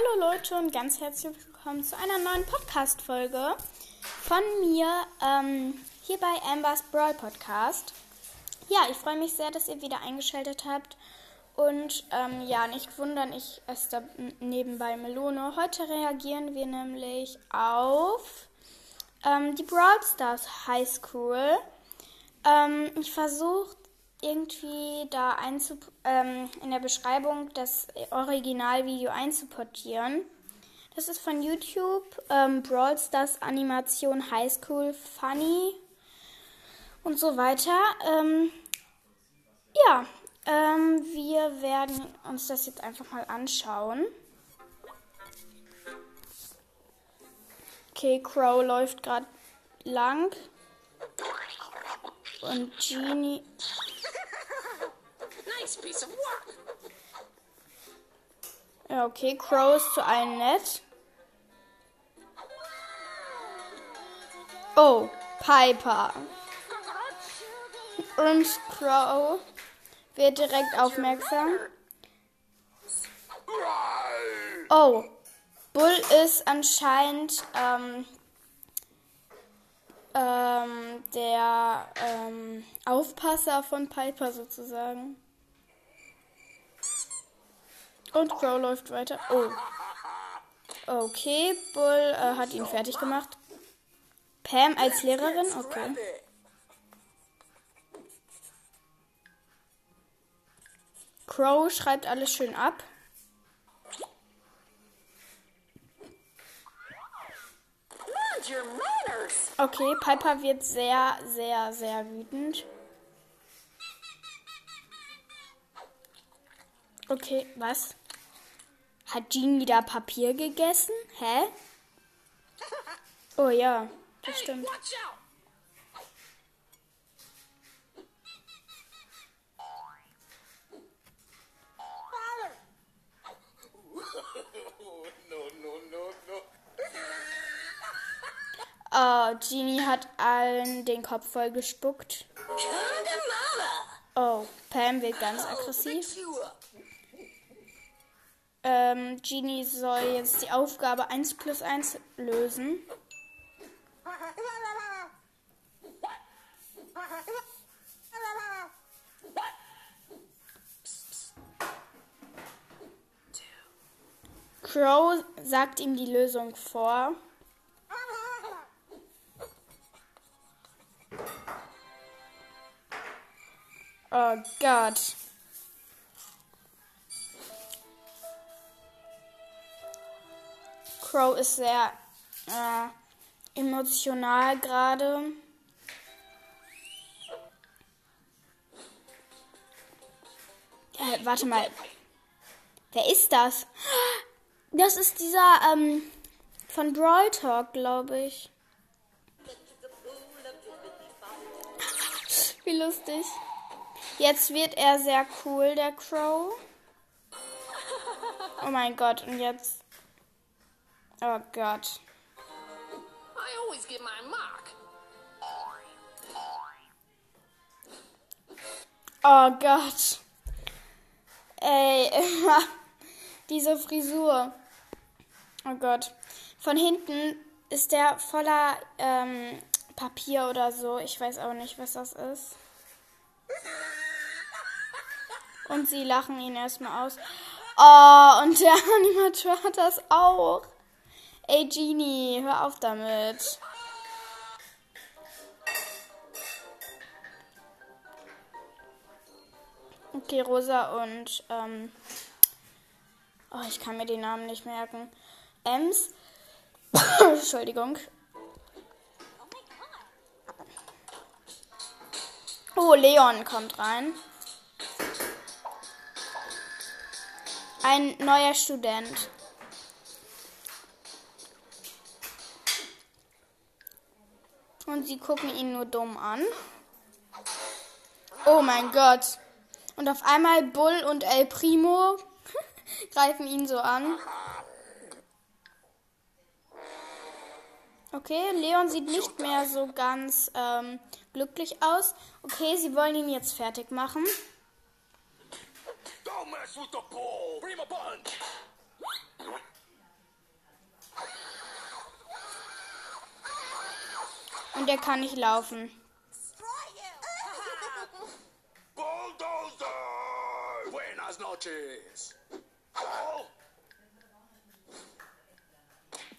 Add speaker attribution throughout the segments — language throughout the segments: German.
Speaker 1: Hallo Leute und ganz herzlich willkommen zu einer neuen Podcast-Folge von mir ähm, hier bei Ambers Brawl Podcast. Ja, ich freue mich sehr, dass ihr wieder eingeschaltet habt. Und ähm, ja, nicht wundern, ich esse da nebenbei Melone. Heute reagieren wir nämlich auf ähm, die Brawl Stars High School. Ähm, ich versuche irgendwie da ähm, in der Beschreibung das Originalvideo einzuportieren. Das ist von YouTube, ähm, Brawl Stars Animation High School Funny und so weiter. Ähm, ja, ähm, wir werden uns das jetzt einfach mal anschauen. Okay, Crow läuft gerade lang. Und Genie nice piece of work. Ja, okay. Crow ist zu allen nett. Oh, Piper. Und Crow wird direkt aufmerksam. Oh, Bull ist anscheinend ähm, ähm, der ähm, Aufpasser von Piper sozusagen. Und Crow läuft weiter. Oh. Okay, Bull äh, hat ihn fertig gemacht. Pam als Lehrerin? Okay. Crow schreibt alles schön ab. Okay, Piper wird sehr, sehr, sehr wütend. Okay, was? Hat Jean wieder Papier gegessen? Hä? Oh ja, das stimmt. Oh, Genie hat allen den Kopf voll gespuckt. Oh, Pam wird ganz aggressiv. Ähm, Genie soll jetzt die Aufgabe 1 plus 1 lösen. Crow sagt ihm die Lösung vor. Oh Gott. Crow ist sehr äh, emotional gerade. Äh, warte mal. Wer ist das? Das ist dieser ähm, von Brawl Talk, glaube ich. Wie lustig. Jetzt wird er sehr cool, der Crow. Oh mein Gott, und jetzt Oh Gott. I always get my mark. Oh Gott. Ey, diese Frisur. Oh Gott. Von hinten ist der voller ähm, Papier oder so. Ich weiß auch nicht, was das ist. Und sie lachen ihn erstmal aus. Oh, und der Animateur hat das auch. Ey, Genie, hör auf damit. Okay, Rosa und, ähm, oh, ich kann mir den Namen nicht merken. Ems. Entschuldigung. Oh, Leon kommt rein. Ein neuer Student. Und sie gucken ihn nur dumm an. Oh mein Gott. Und auf einmal Bull und El Primo greifen ihn so an. Okay, Leon sieht nicht mehr so ganz ähm, glücklich aus. Okay, sie wollen ihn jetzt fertig machen. Der kann nicht laufen.
Speaker 2: Bulldozer! Buenas noches.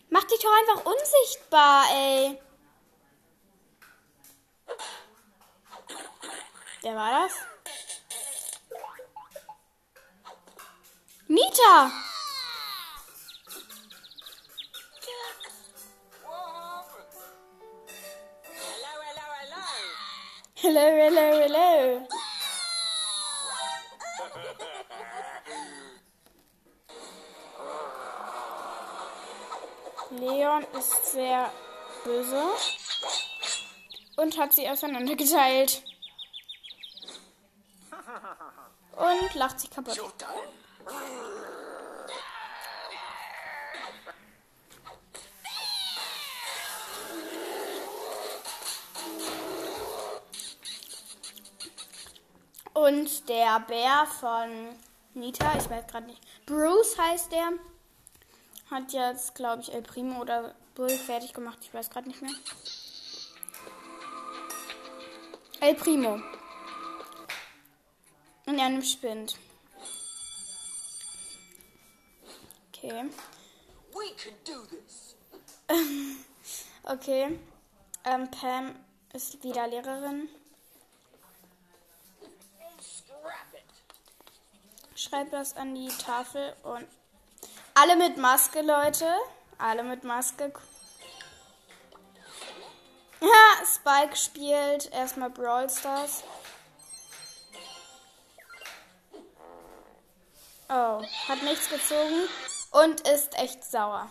Speaker 1: Mach dich doch einfach unsichtbar, ey. Wer war das? Nita!
Speaker 3: Hello, hello, hello.
Speaker 1: Leon ist sehr böse und hat sie auseinandergeteilt. Und lacht sich kaputt. Und der Bär von Nita, ich weiß gerade nicht, Bruce heißt der, hat jetzt, glaube ich, El Primo oder Bull fertig gemacht. Ich weiß gerade nicht mehr. El Primo. Und er nimmt Spind. Okay.
Speaker 3: We can do this.
Speaker 1: Okay. Ähm, Pam ist wieder Lehrerin.
Speaker 3: Scrap it.
Speaker 1: Schreib das an die Tafel und alle mit Maske, Leute. Alle mit Maske. Ja, Spike spielt erstmal Brawl Stars. Oh, hat nichts gezogen und ist echt sauer.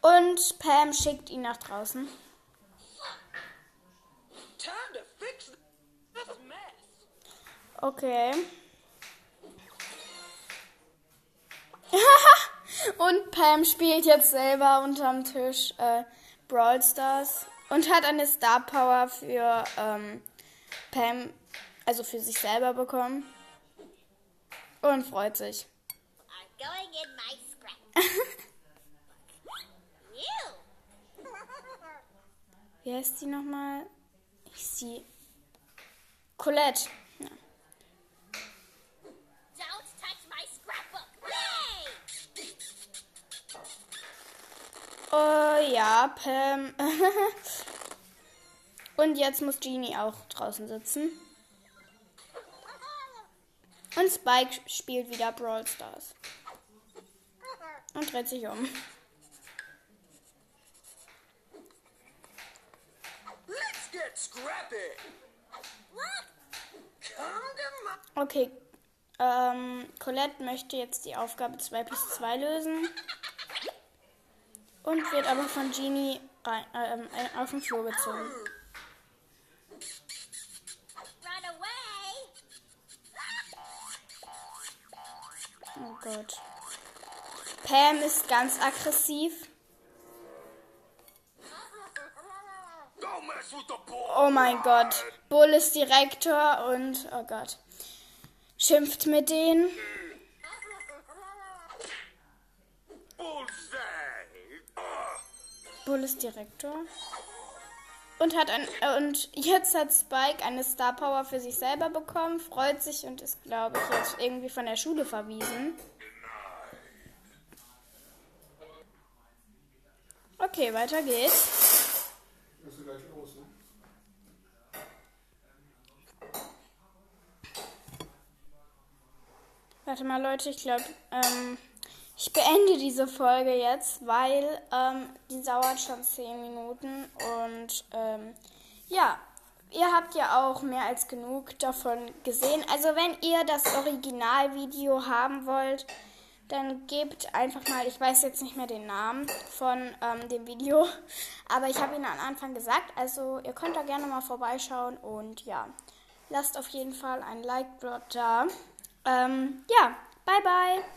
Speaker 1: Und Pam schickt ihn nach draußen.
Speaker 3: Time to.
Speaker 1: Okay. und Pam spielt jetzt selber unterm Tisch äh, Brawl Stars und hat eine Star Power für ähm, Pam, also für sich selber bekommen. Und freut sich.
Speaker 4: I'm going in my scrap. you.
Speaker 1: Wie heißt sie nochmal? Ich sie. Colette. Ja.
Speaker 4: Don't touch my scrapbook. Yay!
Speaker 1: Oh ja, Pam. Und jetzt muss Genie auch draußen sitzen. Und Spike spielt wieder Brawl Stars. Und dreht sich um. Okay. Ähm, Colette möchte jetzt die Aufgabe 2 plus 2 lösen. Und wird aber von Genie rein, ähm, auf den Flur gezogen. Oh Gott. Pam ist ganz aggressiv. Oh mein Gott. Bull ist Direktor und, oh Gott, schimpft mit denen. Bull ist Direktor. Und hat ein, äh, und jetzt hat Spike eine Star Power für sich selber bekommen, freut sich und ist, glaube ich, jetzt irgendwie von der Schule verwiesen. Okay, weiter geht's. Warte mal, Leute, ich glaube, ähm, ich beende diese Folge jetzt, weil ähm, die dauert schon 10 Minuten und ähm, ja, ihr habt ja auch mehr als genug davon gesehen. Also wenn ihr das Originalvideo haben wollt, dann gebt einfach mal, ich weiß jetzt nicht mehr den Namen von ähm, dem Video, aber ich habe ihn am Anfang gesagt, also ihr könnt da gerne mal vorbeischauen und ja, lasst auf jeden Fall ein Like dort da. Ähm, ja, bye bye.